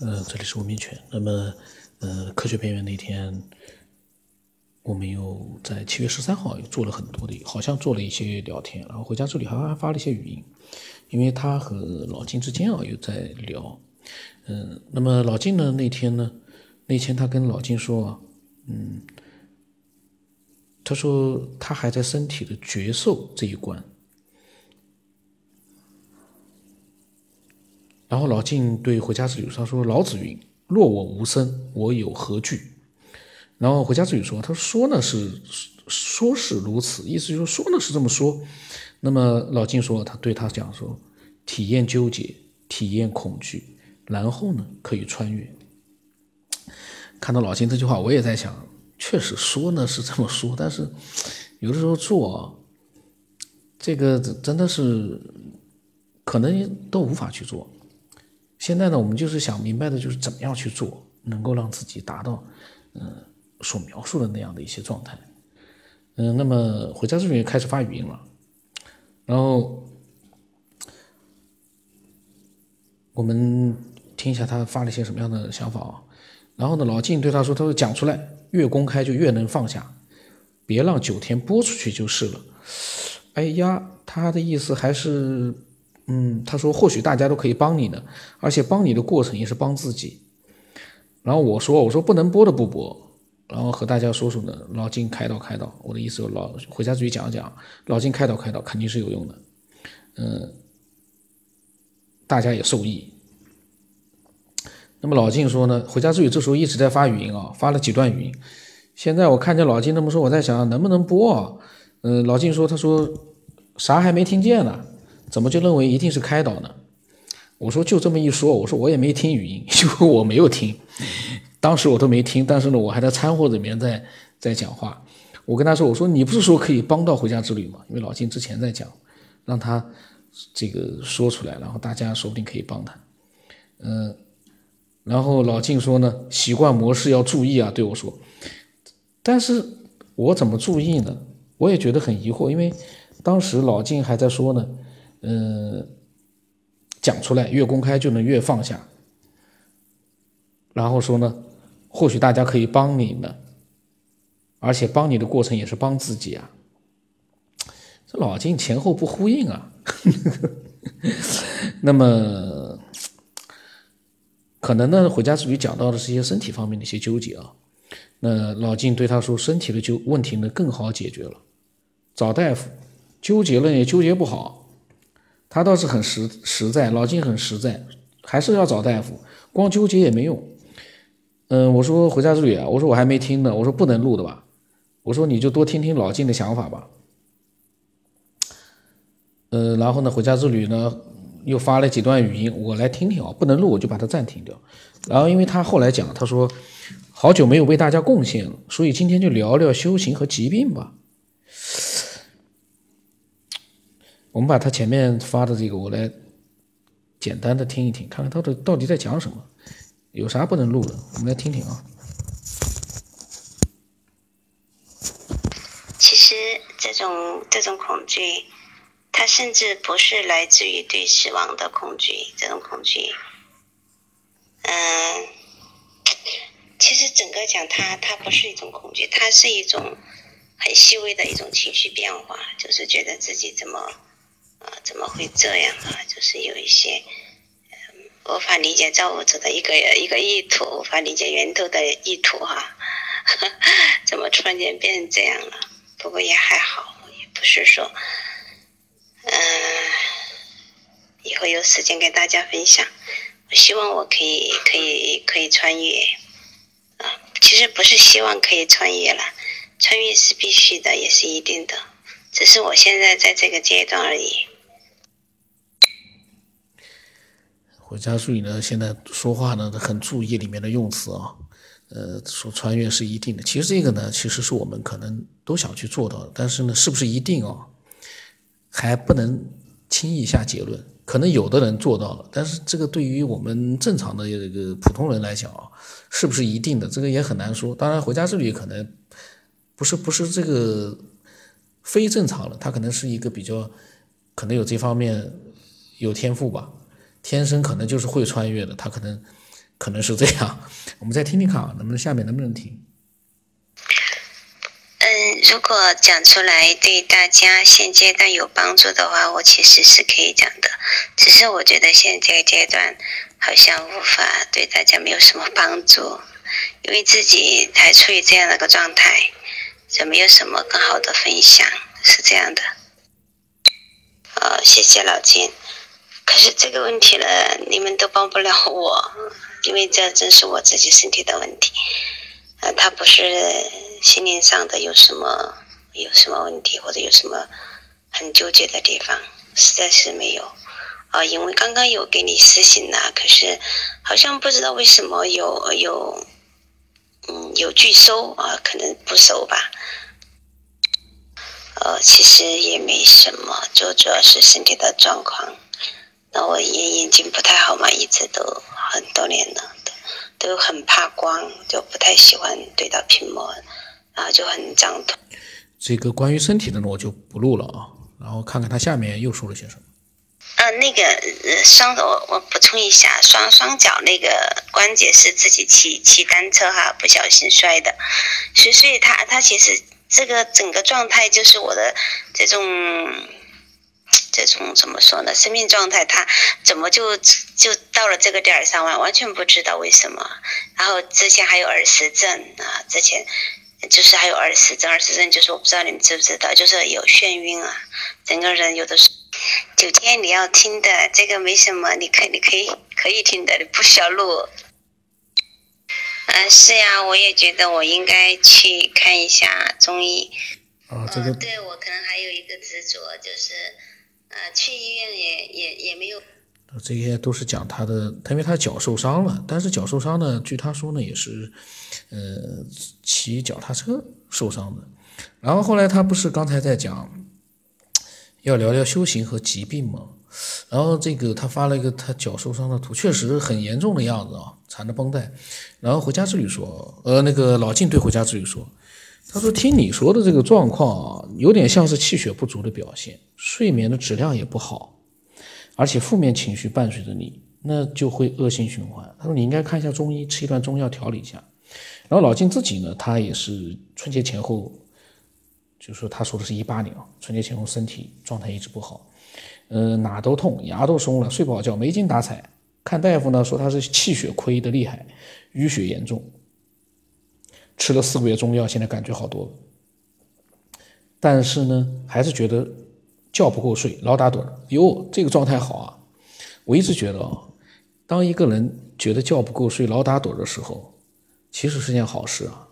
呃，这里是文明犬。那么，呃，科学边缘那天，我们又在七月十三号又做了很多的，好像做了一些聊天，然后回家之后还发了一些语音，因为他和老金之间啊又在聊。嗯，那么老金呢那天呢，那天他跟老金说，嗯，他说他还在身体的觉受这一关。然后老晋对回家之旅他说：“老子云：若我无声，我有何惧？”然后回家之旅说：“他说呢是说是如此，意思就是说呢是这么说。那么老晋说，他对他讲说：体验纠结，体验恐惧，然后呢可以穿越。看到老金这句话，我也在想，确实说呢是这么说，但是有的时候做，这个真的是可能都无法去做。”现在呢，我们就是想明白的，就是怎么样去做，能够让自己达到，嗯，所描述的那样的一些状态。嗯，那么回家之后开始发语音了，然后我们听一下他发了一些什么样的想法啊。然后呢，老晋对他说：“他说讲出来，越公开就越能放下，别让九天播出去就是了。”哎呀，他的意思还是。嗯，他说或许大家都可以帮你的，而且帮你的过程也是帮自己。然后我说我说不能播的不播，然后和大家说说呢，老金开导开导，我的意思老回家自己讲讲，老金开导开导肯定是有用的，嗯，大家也受益。那么老金说呢，回家之语这时候一直在发语音啊，发了几段语音。现在我看见老金这么说，我在想能不能播啊？嗯，老金说他说啥还没听见呢。怎么就认为一定是开导呢？我说就这么一说，我说我也没听语音，因为我没有听，当时我都没听。但是呢，我还在掺和里面在在讲话。我跟他说，我说你不是说可以帮到回家之旅吗？因为老金之前在讲，让他这个说出来，然后大家说不定可以帮他。嗯，然后老金说呢，习惯模式要注意啊，对我说。但是我怎么注意呢？我也觉得很疑惑，因为当时老金还在说呢。嗯，讲出来越公开就能越放下。然后说呢，或许大家可以帮你呢，而且帮你的过程也是帮自己啊。这老金前后不呼应啊。那么，可能呢，回家之旅讲到的是一些身体方面的一些纠结啊。那老金对他说，身体的纠问题呢更好解决了，找大夫，纠结了也纠结不好。他倒是很实实在，老金很实在，还是要找大夫，光纠结也没用。嗯，我说回家之旅啊，我说我还没听呢，我说不能录的吧，我说你就多听听老金的想法吧。呃，然后呢，回家之旅呢又发了几段语音，我来听听啊，不能录我就把它暂停掉。然后因为他后来讲，他说好久没有为大家贡献了，所以今天就聊聊修行和疾病吧。我们把他前面发的这个，我来简单的听一听，看看他的到底在讲什么，有啥不能录的，我们来听听啊。其实这种这种恐惧，它甚至不是来自于对死亡的恐惧，这种恐惧，嗯，其实整个讲它，它不是一种恐惧，它是一种很细微的一种情绪变化，就是觉得自己怎么。啊，怎么会这样啊？就是有一些无法理解造物主的一个一个意图，无法理解源头的意图哈。怎么突然间变成这样了？不过也还好，也不是说，嗯，以后有时间跟大家分享。我希望我可以可以可以穿越啊，其实不是希望可以穿越了，穿越是必须的，也是一定的，只是我现在在这个阶段而已。回家注意呢，现在说话呢很注意里面的用词啊，呃，说穿越是一定的。其实这个呢，其实是我们可能都想去做到的，但是呢，是不是一定啊，还不能轻易下结论。可能有的人做到了，但是这个对于我们正常的这个普通人来讲啊，是不是一定的，这个也很难说。当然，回家之旅可能不是不是这个非正常的，他可能是一个比较可能有这方面有天赋吧。天生可能就是会穿越的，他可能可能是这样。我们再听听看啊，能不能下面能不能听？嗯，如果讲出来对大家现阶段有帮助的话，我其实是可以讲的。只是我觉得现在这个阶段好像无法对大家没有什么帮助，因为自己还处于这样的一个状态，就没有什么更好的分享，是这样的。呃，谢谢老金。可是这个问题呢，你们都帮不了我，因为这真是我自己身体的问题。呃，他不是。心灵上的有什么有什么问题，或者有什么很纠结的地方，实在是没有啊。因为刚刚有给你私信呐，可是好像不知道为什么有有嗯有拒收啊，可能不收吧。呃，其实也没什么，就主要是身体的状况。那我眼眼睛不太好嘛，一直都很多年了，都都很怕光，就不太喜欢对到屏幕。然后，就很胀痛。这个关于身体的呢，我就不录了啊。然后看看他下面又说了些什么。呃，那个双我我补充一下，双双脚那个关节是自己骑骑单车哈，不小心摔的。所以，所以他他其实这个整个状态就是我的这种这种怎么说呢？生命状态，他怎么就就到了这个点儿上完完全不知道为什么。然后之前还有耳石症啊，之前。就是还有耳石症，耳石症就是我不知道你们知不知道，就是有眩晕啊，整个人有的是。九天你要听的这个没什么，你可你可以可以听的，你不需要录。嗯，是呀，我也觉得我应该去看一下中医。啊，这个。对我可能还有一个执着，就是呃，去医院也也也没有。这些都是讲他的，他因为他脚受伤了，但是脚受伤呢，据他说呢，也是，呃，骑脚踏车受伤的。然后后来他不是刚才在讲，要聊聊修行和疾病吗？然后这个他发了一个他脚受伤的图，确实很严重的样子啊，缠着绷带。然后回家之旅说，呃，那个老晋对回家之旅说，他说听你说的这个状况啊，有点像是气血不足的表现，睡眠的质量也不好。而且负面情绪伴随着你，那就会恶性循环。他说你应该看一下中医，吃一段中药调理一下。然后老金自己呢，他也是春节前后，就说他说的是一八年啊，春节前后身体状态一直不好，呃哪都痛，牙都松了，睡不好觉，没精打采。看大夫呢说他是气血亏的厉害，淤血严重。吃了四个月中药，现在感觉好多了，但是呢还是觉得。觉不够睡，老打盹儿。哟，这个状态好啊！我一直觉得啊，当一个人觉得觉不够睡、老打盹的时候，其实是件好事啊。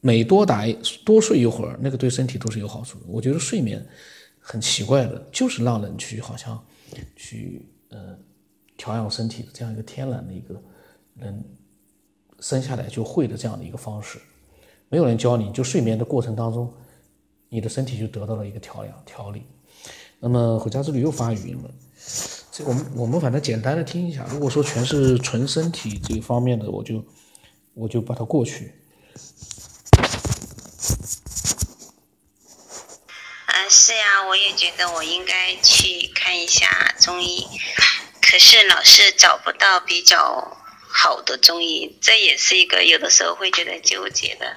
每多打多睡一会儿，那个对身体都是有好处的。我觉得睡眠很奇怪的，就是让人去好像去呃调养身体的这样一个天然的一个人生下来就会的这样的一个方式。没有人教你就睡眠的过程当中。你的身体就得到了一个调养调理。那么回家之旅又发语音了，这我们我们反正简单的听一下。如果说全是纯身体这方面的，我就我就把它过去。啊，是呀，我也觉得我应该去看一下中医，可是老是找不到比较好的中医，这也是一个有的时候会觉得纠结的。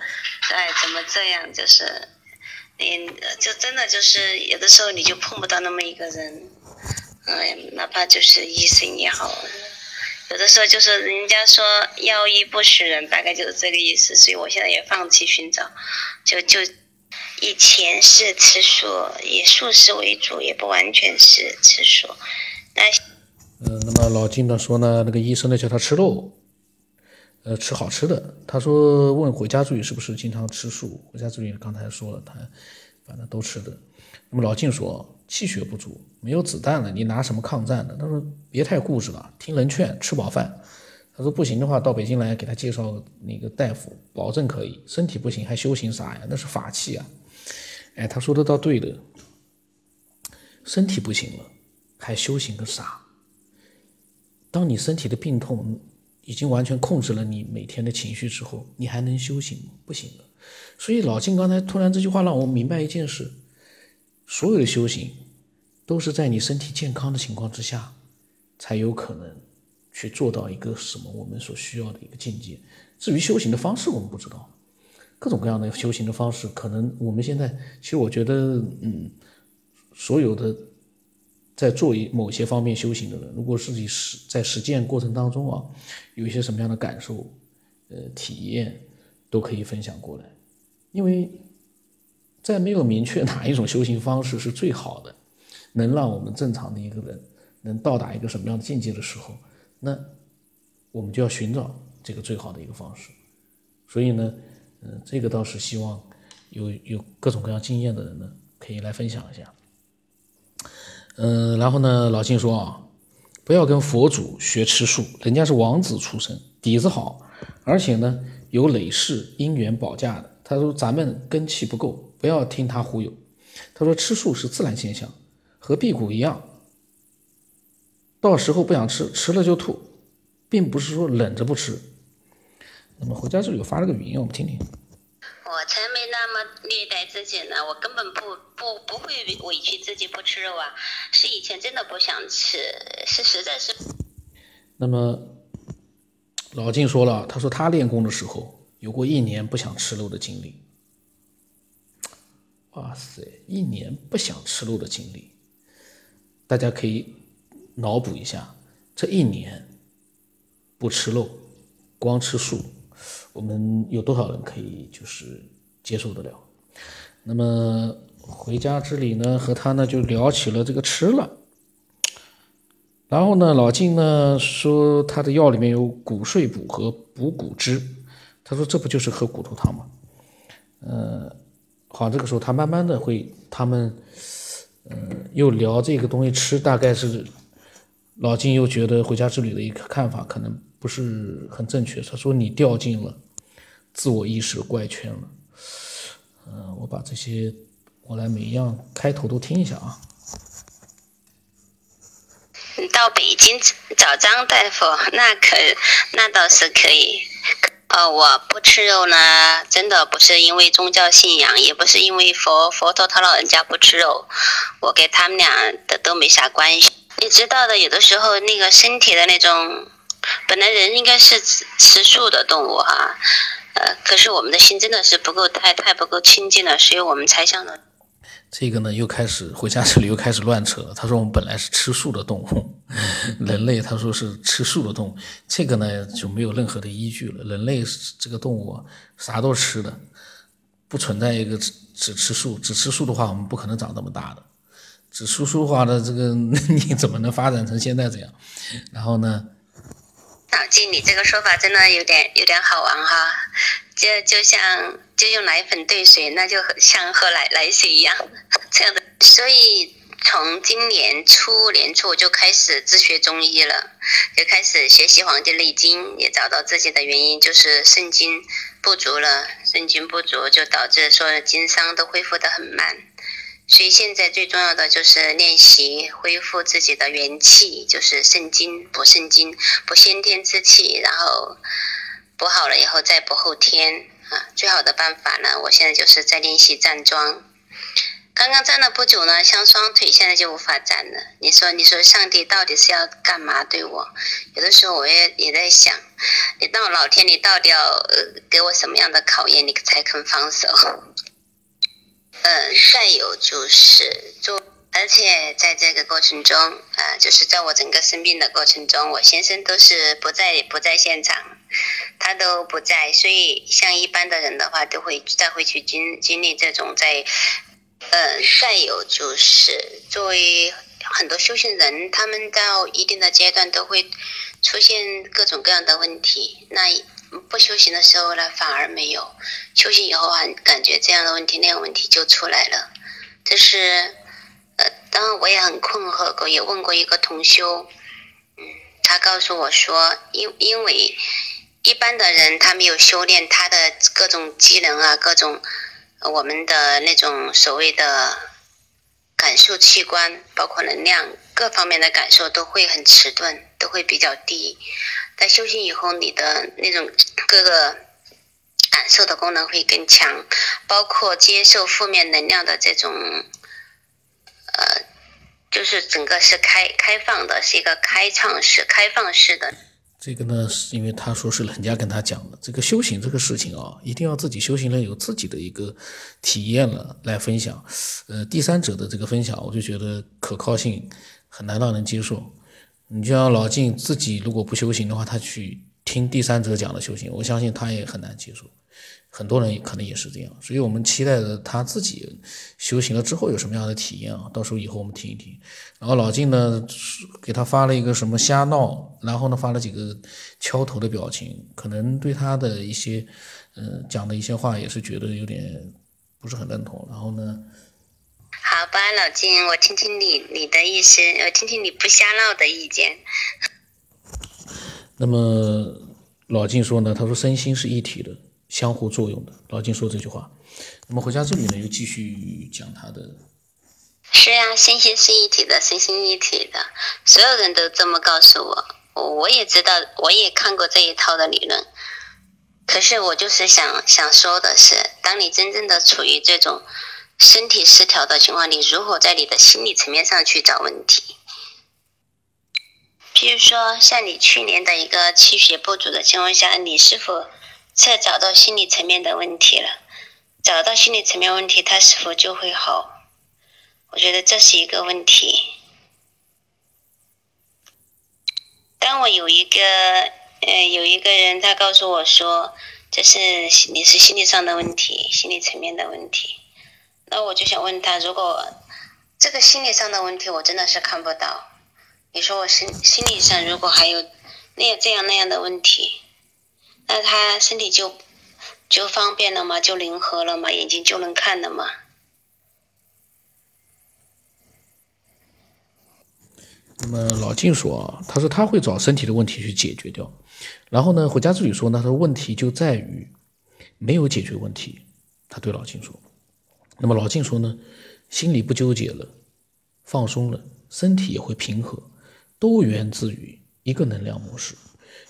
哎，怎么这样？就是。嗯，就真的就是有的时候你就碰不到那么一个人，嗯，哪怕就是医生也好，有的时候就是人家说药医不识人，大概就是这个意思。所以我现在也放弃寻找，就就以前是吃素，以素食为主，也不完全是吃素。那嗯，那么老金呢说呢，那个医生呢叫他吃肉。呃，吃好吃的。他说问回家助理是不是经常吃素？回家助理刚才说了，他反正都吃的。那么老静说气血不足，没有子弹了，你拿什么抗战呢？他说别太固执了，听人劝，吃饱饭。他说不行的话，到北京来给他介绍那个大夫，保证可以。身体不行还修行啥呀？那是法器啊！哎，他说的倒对的，身体不行了还修行个啥？当你身体的病痛。已经完全控制了你每天的情绪之后，你还能修行吗？不行的。所以老金刚才突然这句话让我明白一件事：所有的修行都是在你身体健康的情况之下才有可能去做到一个什么我们所需要的一个境界。至于修行的方式，我们不知道，各种各样的修行的方式，可能我们现在其实我觉得，嗯，所有的在做一某些方面修行的人，如果自己实在实践过程当中啊，有一些什么样的感受，呃，体验，都可以分享过来，因为在没有明确哪一种修行方式是最好的，能让我们正常的一个人能到达一个什么样的境界的时候，那我们就要寻找。这个最好的一个方式，所以呢，嗯，这个倒是希望有有各种各样经验的人呢，可以来分享一下。嗯，然后呢，老金说啊，不要跟佛祖学吃素，人家是王子出身，底子好，而且呢有累世姻缘保驾的。他说咱们根气不够，不要听他忽悠。他说吃素是自然现象，和辟谷一样，到时候不想吃，吃了就吐，并不是说冷着不吃。那么回家之后有发了个语音，我们听听。我才没虐待自己呢，我根本不不不会委屈自己不吃肉啊，是以前真的不想吃，是实在是。那么老金说了，他说他练功的时候有过一年不想吃肉的经历。哇塞，一年不想吃肉的经历，大家可以脑补一下，这一年不吃肉，光吃素。我们有多少人可以就是接受得了？那么回家之旅呢，和他呢就聊起了这个吃了。然后呢，老金呢说他的药里面有骨碎补和补骨汁，他说这不就是喝骨头汤吗？呃，好，这个时候他慢慢的会他们，呃，又聊这个东西吃，大概是老金又觉得回家之旅的一个看法可能不是很正确，他说你掉进了。自我意识的怪圈了，嗯，我把这些，我来每一样开头都听一下啊。到北京找张大夫，那可那倒是可以。呃，我不吃肉呢，真的不是因为宗教信仰，也不是因为佛佛陀他老人家不吃肉，我跟他们俩的都没啥关系。你知道的，有的时候那个身体的那种，本来人应该是吃吃素的动物哈。呃，可是我们的心真的是不够太太不够清净了，所以我们才想着这个呢，又开始回家这里又开始乱扯。他说我们本来是吃素的动物，人类他说是吃素的动物，这个呢就没有任何的依据了。人类这个动物啥都吃的，不存在一个只只吃素，只吃素的话我们不可能长这么大的，只吃素的话呢，这个 你怎么能发展成现在这样？然后呢？脑筋，你这个说法真的有点有点好玩哈，就就像就用奶粉兑水，那就像喝奶奶水一样，这样的。所以从今年初年初我就开始自学中医了，就开始学习《黄帝内经》，也找到自己的原因，就是肾精不足了，肾精不足就导致说经伤都恢复的很慢。所以现在最重要的就是练习恢复自己的元气，就是肾精补肾精，补先天之气，然后补好了以后再补后天啊。最好的办法呢，我现在就是在练习站桩。刚刚站了不久呢，像双腿现在就无法站了。你说，你说上帝到底是要干嘛对我？有的时候我也也在想，你到老天，你到底要给我什么样的考验，你才肯放手？嗯，再有就是做，而且在这个过程中，啊，就是在我整个生病的过程中，我先生都是不在不在现场，他都不在，所以像一般的人的话，都会再会去经经历这种在，嗯，再有就是作为很多修行人，他们到一定的阶段都会出现各种各样的问题，那。不修行的时候呢，反而没有；修行以后啊，感觉这样的问题、那样问题就出来了。这是，呃，当然我也很困惑过，也问过一个同修，嗯，他告诉我说，因因为一般的人他没有修炼，他的各种机能啊，各种我们的那种所谓的感受器官，包括能量各方面的感受都会很迟钝，都会比较低。在修行以后，你的那种各个感受的功能会更强，包括接受负面能量的这种，呃，就是整个是开开放的，是一个开创式、开放式的。这个呢，是因为他说是人家跟他讲的。这个修行这个事情啊，一定要自己修行了有自己的一个体验了来分享。呃，第三者的这个分享，我就觉得可靠性很难让人接受。你就像老静自己如果不修行的话，他去听第三者讲的修行，我相信他也很难接受。很多人可能也是这样，所以我们期待着他自己修行了之后有什么样的体验啊？到时候以后我们听一听。然后老静呢，给他发了一个什么瞎闹，然后呢发了几个敲头的表情，可能对他的一些，呃，讲的一些话也是觉得有点不是很认同。然后呢，好吧，老金，我听听你你的意思，我听听你不瞎闹的意见。那么老金说呢，他说身心是一体的。相互作用的，老金说这句话。那么回家之旅呢，又继续讲他的。是呀，身心是一体的，身心一体的，所有人都这么告诉我。我也知道，我也看过这一套的理论。可是我就是想想说的是，当你真正的处于这种身体失调的情况，你如何在你的心理层面上去找问题？比如说，像你去年的一个气血不足的情况下，你是否？是找到心理层面的问题了，找到心理层面问题，他是否就会好？我觉得这是一个问题。当我有一个呃有一个人他告诉我说这是你是心理上的问题，心理层面的问题，那我就想问他，如果这个心理上的问题我真的是看不到，你说我心心理上如果还有那样这样那样的问题？那他身体就就方便了吗？就灵活了吗？眼睛就能看了吗？那么老静说，他说他会找身体的问题去解决掉。然后呢，回家之旅说呢，他说问题就在于没有解决问题。他对老静说。那么老静说呢，心里不纠结了，放松了，身体也会平和，都源自于一个能量模式。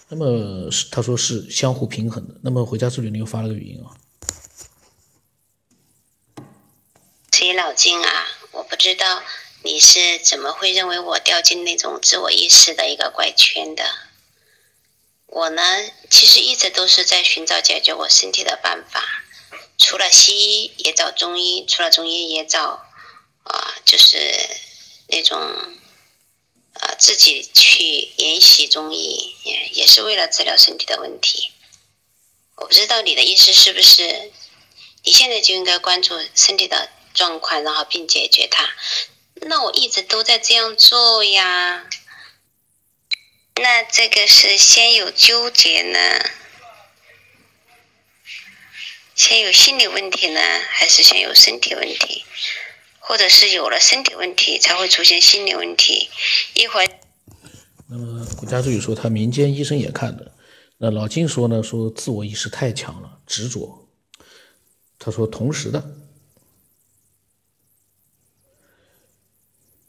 那么是他说是相互平衡的。那么回家之旅你又发了个语音啊？崔老金啊，我不知道你是怎么会认为我掉进那种自我意识的一个怪圈的。我呢，其实一直都是在寻找解决我身体的办法，除了西医也找中医，除了中医也找啊，就是那种。啊，自己去研习中医，也也是为了治疗身体的问题。我不知道你的意思是不是，你现在就应该关注身体的状况，然后并解决它。那我一直都在这样做呀。那这个是先有纠结呢，先有心理问题呢，还是先有身体问题？或者是有了身体问题，才会出现心理问题。一会儿，那么国家助理说他民间医生也看的。那老金说呢，说自我意识太强了，执着。他说同时的。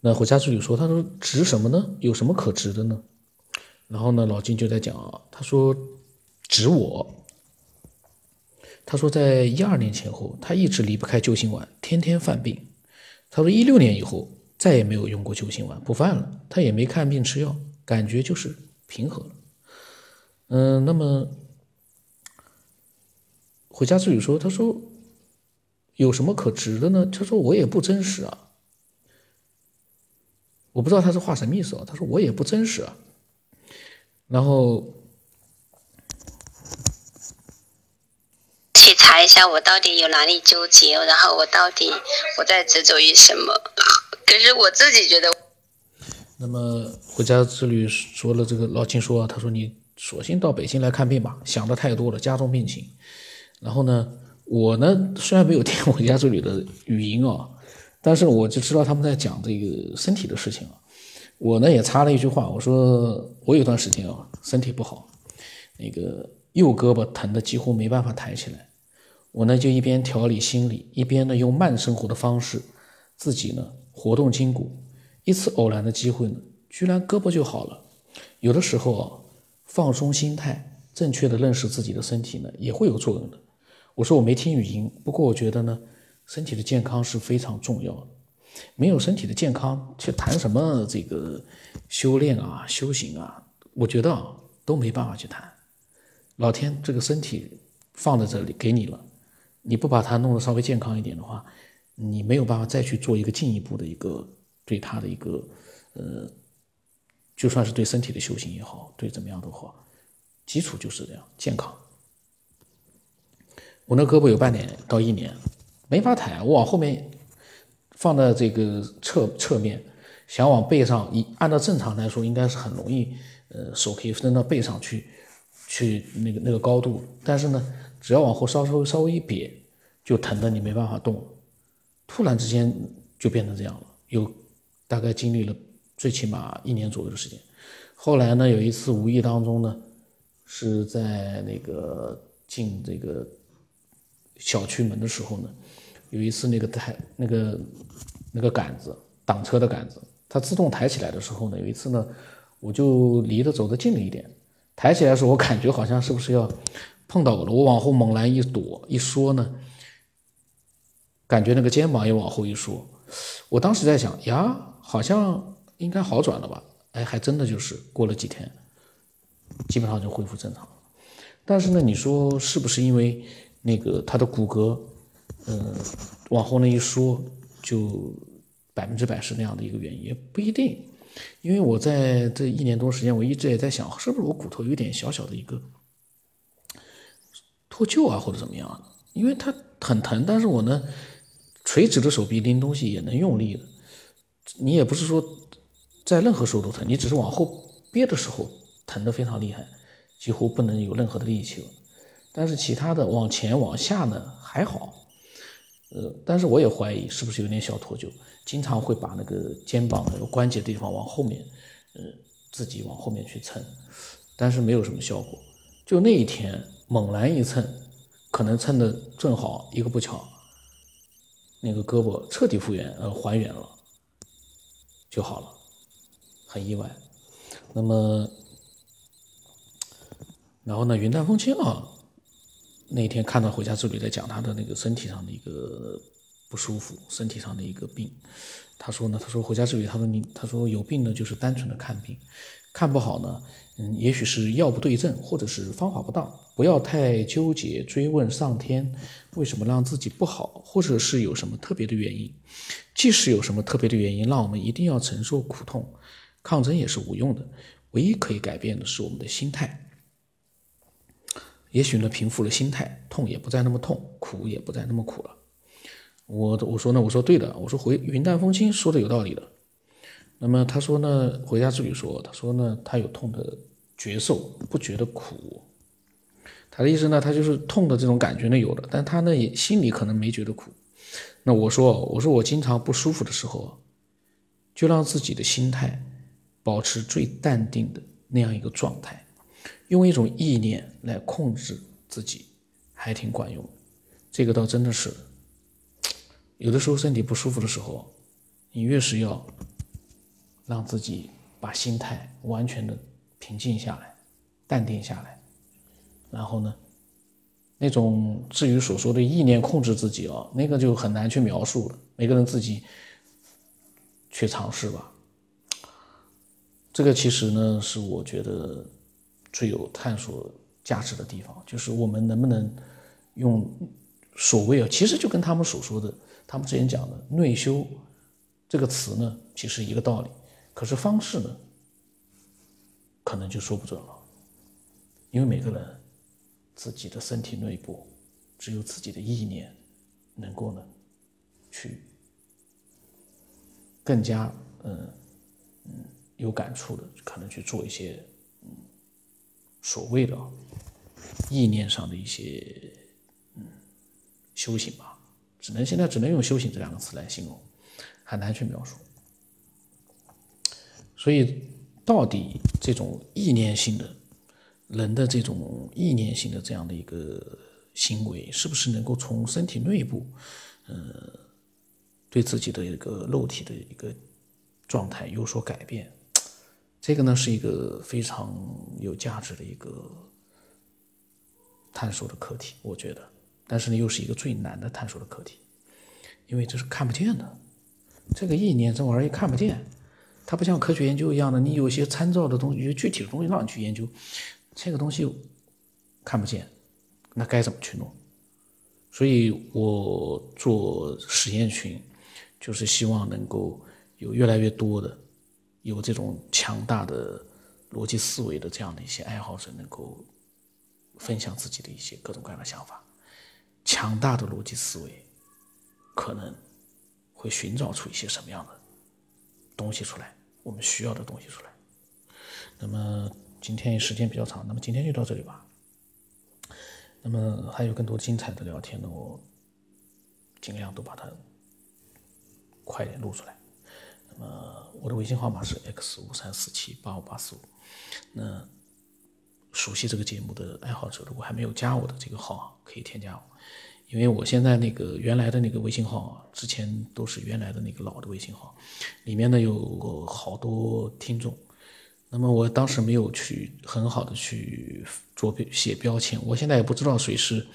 那国家助理说，他说执什么呢？有什么可执的呢？然后呢，老金就在讲啊，他说执我。他说在一二年前后，他一直离不开救心丸，天天犯病。他说，一六年以后再也没有用过救心丸，不犯了。他也没看病吃药，感觉就是平和了。嗯，那么回家之旅说，他说有什么可值的呢？他说我也不真实啊，我不知道他是话什么意思啊。他说我也不真实啊，然后。查一下我到底有哪里纠结，然后我到底我在执着于什么？可是我自己觉得。那么回家之旅说了这个老金说，他说你索性到北京来看病吧，想的太多了，加重病情。然后呢，我呢虽然没有听回家之旅的语音啊，但是我就知道他们在讲这个身体的事情啊。我呢也插了一句话，我说我有段时间啊身体不好，那个右胳膊疼的几乎没办法抬起来。我呢就一边调理心理，一边呢用慢生活的方式，自己呢活动筋骨。一次偶然的机会呢，居然胳膊就好了。有的时候啊，放松心态，正确的认识自己的身体呢，也会有作用的。我说我没听语音，不过我觉得呢，身体的健康是非常重要的。没有身体的健康，去谈什么这个修炼啊、修行啊，我觉得啊。都没办法去谈。老天这个身体放在这里给你了，你不把它弄得稍微健康一点的话，你没有办法再去做一个进一步的一个对他的一个呃，就算是对身体的修行也好，对怎么样的话，基础就是这样健康。我那胳膊有半年到一年没法抬，我往后面放在这个侧侧面，想往背上一按照正常来说应该是很容易，呃，手可以伸到背上去，去那个那个高度，但是呢，只要往后稍稍稍微一瘪，就疼的你没办法动，突然之间就变成这样了，有大概经历了最起码一年左右的时间，后来呢，有一次无意当中呢，是在那个进这个。小区门的时候呢，有一次那个抬那个那个杆子挡车的杆子，它自动抬起来的时候呢，有一次呢，我就离得走得近了一点，抬起来的时候我感觉好像是不是要碰到我了，我往后猛然一躲一缩呢，感觉那个肩膀也往后一缩，我当时在想呀，好像应该好转了吧，哎，还真的就是过了几天，基本上就恢复正常了，但是呢，你说是不是因为？那个他的骨骼，嗯，往后那一缩，就百分之百是那样的一个原因，也不一定。因为我在这一年多时间，我一直也在想，是不是我骨头有点小小的一个脱臼啊，或者怎么样？因为它很疼，但是我呢，垂直的手臂拎东西也能用力的。你也不是说在任何时候都疼，你只是往后憋的时候疼得非常厉害，几乎不能有任何的力气了。但是其他的往前往下呢还好，呃，但是我也怀疑是不是有点小脱臼，经常会把那个肩膀那个关节的地方往后面，呃，自己往后面去蹭，但是没有什么效果。就那一天猛然一蹭，可能蹭的正好一个不巧，那个胳膊彻底复原呃还原了，就好了，很意外。那么，然后呢，云淡风轻啊。那天看到回家之旅在讲他的那个身体上的一个不舒服，身体上的一个病。他说呢，他说回家之旅，他说你，他说有病呢就是单纯的看病，看不好呢，嗯，也许是药不对症，或者是方法不当，不要太纠结追问上天为什么让自己不好，或者是有什么特别的原因。即使有什么特别的原因让我们一定要承受苦痛，抗争也是无用的，唯一可以改变的是我们的心态。也许呢，平复了心态，痛也不再那么痛，苦也不再那么苦了。我我说呢，我说对的，我说回云淡风轻说的有道理的。那么他说呢，回家之旅说，他说呢，他有痛的觉受，不觉得苦。他的意思呢，他就是痛的这种感觉呢有的，但他呢也心里可能没觉得苦。那我说，我说我经常不舒服的时候，就让自己的心态保持最淡定的那样一个状态。用一种意念来控制自己，还挺管用。这个倒真的是，有的时候身体不舒服的时候，你越是要让自己把心态完全的平静下来、淡定下来，然后呢，那种至于所说的意念控制自己啊，那个就很难去描述了。每个人自己去尝试吧。这个其实呢，是我觉得。最有探索价值的地方，就是我们能不能用所谓啊，其实就跟他们所说的，他们之前讲的“内修”这个词呢，其实一个道理。可是方式呢，可能就说不准了，因为每个人自己的身体内部，只有自己的意念能够呢，去更加嗯嗯有感触的，可能去做一些。所谓的意念上的一些嗯修行吧，只能现在只能用修行这两个词来形容，很难去描述。所以，到底这种意念性的人的这种意念性的这样的一个行为，是不是能够从身体内部，呃，对自己的一个肉体的一个状态有所改变？这个呢是一个非常有价值的一个探索的课题，我觉得，但是呢又是一个最难的探索的课题，因为这是看不见的，这个意念这玩意儿看不见，它不像科学研究一样的，你有一些参照的东西，有具体的东西让你去研究，这个东西看不见，那该怎么去弄？所以我做实验群，就是希望能够有越来越多的有这种强大的逻辑思维的这样的一些爱好者，能够分享自己的一些各种各样的想法。强大的逻辑思维可能会寻找出一些什么样的东西出来，我们需要的东西出来。那么今天时间比较长，那么今天就到这里吧。那么还有更多精彩的聊天呢，我尽量都把它快点录出来。那么我的微信号码是 x 五三四七八五八四五。那熟悉这个节目的爱好者，如果还没有加我的这个号，可以添加我。因为我现在那个原来的那个微信号，之前都是原来的那个老的微信号，里面呢有好多听众。那么我当时没有去很好的去做写标签，我现在也不知道谁是，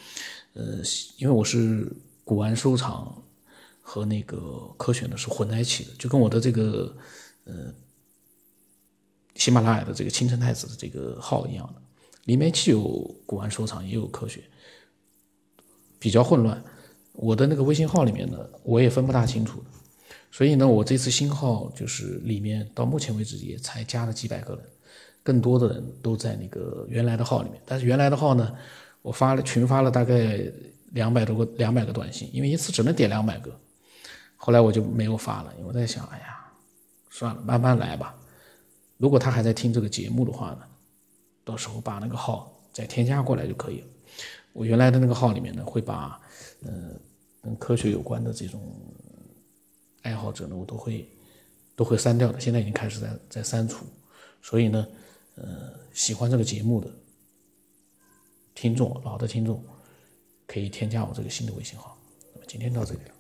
呃，因为我是古玩收藏和那个科学呢是混在一起的，就跟我的这个呃喜马拉雅的这个青城太子的这个号一样的，里面既有古玩收藏也有科学，比较混乱。我的那个微信号里面呢，我也分不大清楚。所以呢，我这次新号就是里面到目前为止也才加了几百个人，更多的人都在那个原来的号里面。但是原来的号呢，我发了群发了大概两百多个两百个短信，因为一次只能点两百个。后来我就没有发了，因为我在想，哎呀，算了，慢慢来吧。如果他还在听这个节目的话呢，到时候把那个号再添加过来就可以了。我原来的那个号里面呢，会把嗯跟科学有关的这种。爱好者呢，我都会都会删掉的。现在已经开始在在删除，所以呢，呃，喜欢这个节目的听众，老的听众可以添加我这个新的微信号。那么今天到这里了。